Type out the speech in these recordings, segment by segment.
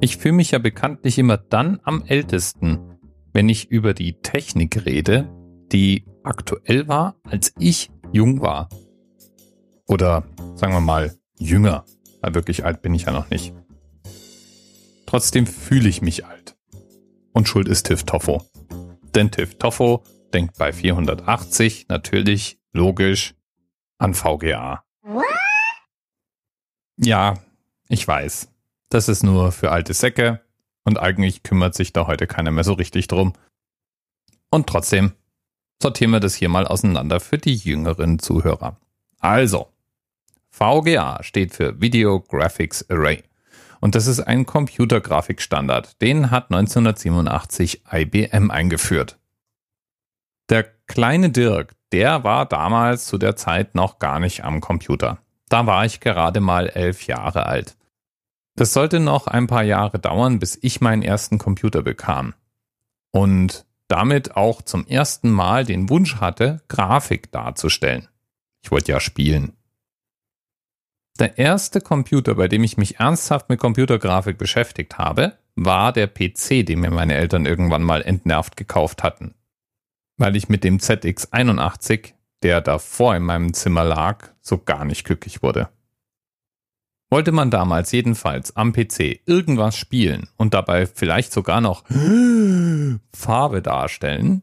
Ich fühle mich ja bekanntlich immer dann am ältesten, wenn ich über die Technik rede, die aktuell war, als ich jung war. Oder sagen wir mal jünger, weil wirklich alt bin ich ja noch nicht. Trotzdem fühle ich mich alt. Und schuld ist Tiff Toffo. Denn Tiff Toffo denkt bei 480 natürlich logisch an VGA. Ja, ich weiß. Das ist nur für alte Säcke und eigentlich kümmert sich da heute keiner mehr so richtig drum. Und trotzdem sortieren wir das hier mal auseinander für die jüngeren Zuhörer. Also, VGA steht für Video Graphics Array. Und das ist ein Computergrafikstandard. Den hat 1987 IBM eingeführt. Der kleine Dirk, der war damals zu der Zeit noch gar nicht am Computer. Da war ich gerade mal elf Jahre alt. Das sollte noch ein paar Jahre dauern, bis ich meinen ersten Computer bekam. Und damit auch zum ersten Mal den Wunsch hatte, Grafik darzustellen. Ich wollte ja spielen. Der erste Computer, bei dem ich mich ernsthaft mit Computergrafik beschäftigt habe, war der PC, den mir meine Eltern irgendwann mal entnervt gekauft hatten. Weil ich mit dem ZX81 der davor in meinem Zimmer lag, so gar nicht glücklich wurde. Wollte man damals jedenfalls am PC irgendwas spielen und dabei vielleicht sogar noch Farbe darstellen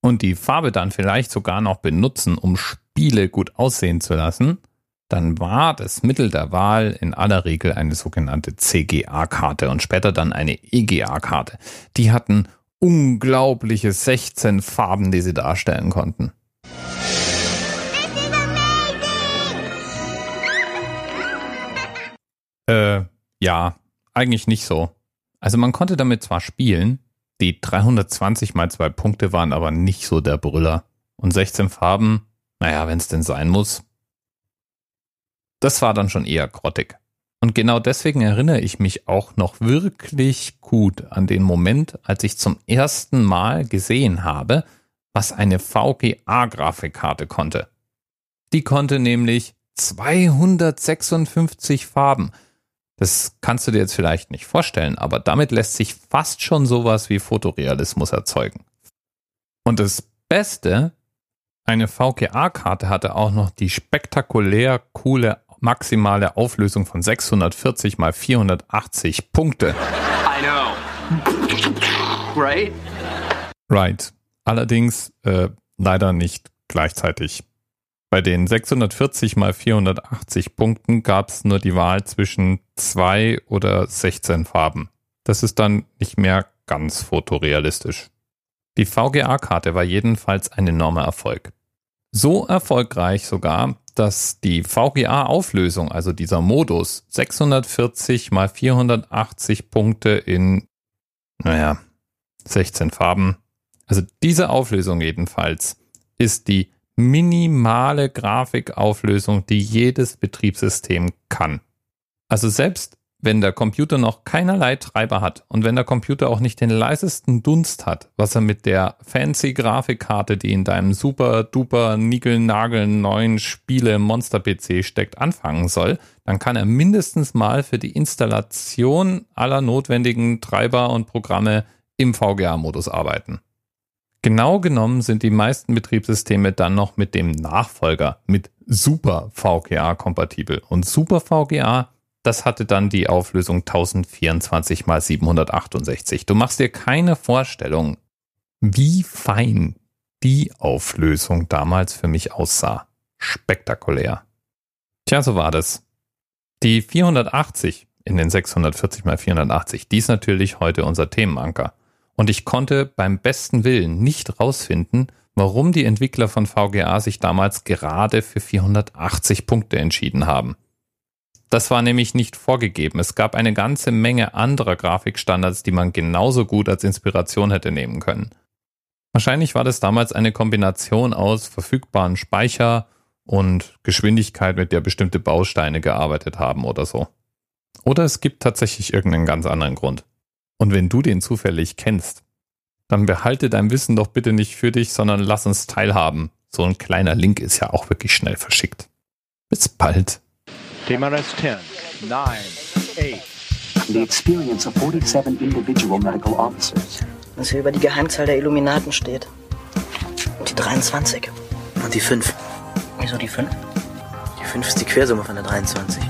und die Farbe dann vielleicht sogar noch benutzen, um Spiele gut aussehen zu lassen, dann war das Mittel der Wahl in aller Regel eine sogenannte CGA-Karte und später dann eine EGA-Karte. Die hatten unglaubliche 16 Farben, die sie darstellen konnten. Äh, ja, eigentlich nicht so. Also man konnte damit zwar spielen, die 320 mal zwei Punkte waren aber nicht so der Brüller. Und 16 Farben, naja, wenn es denn sein muss. Das war dann schon eher grottig. Und genau deswegen erinnere ich mich auch noch wirklich gut an den Moment, als ich zum ersten Mal gesehen habe, was eine VGA-Grafikkarte konnte. Die konnte nämlich 256 Farben. Das kannst du dir jetzt vielleicht nicht vorstellen, aber damit lässt sich fast schon sowas wie Fotorealismus erzeugen. Und das Beste, eine VGA-Karte hatte auch noch die spektakulär coole maximale Auflösung von 640 mal 480 Punkte. I know. Right? Right. Allerdings äh, leider nicht gleichzeitig. Bei den 640 mal 480 Punkten gab es nur die Wahl zwischen zwei oder 16 Farben. Das ist dann nicht mehr ganz fotorealistisch. Die VGA-Karte war jedenfalls ein enormer Erfolg. So erfolgreich sogar, dass die VGA-Auflösung, also dieser Modus, 640 mal 480 Punkte in, naja, 16 Farben also diese Auflösung jedenfalls ist die minimale Grafikauflösung, die jedes Betriebssystem kann. Also selbst wenn der Computer noch keinerlei Treiber hat und wenn der Computer auch nicht den leisesten Dunst hat, was er mit der fancy Grafikkarte, die in deinem super duper Nickel-Nagel neuen Spiele Monster PC steckt, anfangen soll, dann kann er mindestens mal für die Installation aller notwendigen Treiber und Programme im VGA-Modus arbeiten. Genau genommen sind die meisten Betriebssysteme dann noch mit dem Nachfolger, mit Super VGA kompatibel. Und Super VGA, das hatte dann die Auflösung 1024 x 768. Du machst dir keine Vorstellung, wie fein die Auflösung damals für mich aussah. Spektakulär. Tja, so war das. Die 480 in den 640 x 480, die ist natürlich heute unser Themenanker. Und ich konnte beim besten Willen nicht rausfinden, warum die Entwickler von VGA sich damals gerade für 480 Punkte entschieden haben. Das war nämlich nicht vorgegeben. Es gab eine ganze Menge anderer Grafikstandards, die man genauso gut als Inspiration hätte nehmen können. Wahrscheinlich war das damals eine Kombination aus verfügbaren Speicher und Geschwindigkeit, mit der bestimmte Bausteine gearbeitet haben oder so. Oder es gibt tatsächlich irgendeinen ganz anderen Grund. Und wenn du den zufällig kennst, dann behalte dein Wissen doch bitte nicht für dich, sondern lass uns teilhaben. So ein kleiner Link ist ja auch wirklich schnell verschickt. Bis bald. TMRS 10, 9, 8, and the experience of 47 individual medical officers. Was hier über die Geheimzahl der Illuminaten steht. Und die 23. Und die 5. Wieso die 5? Die 5 ist die Quersumme von der 23.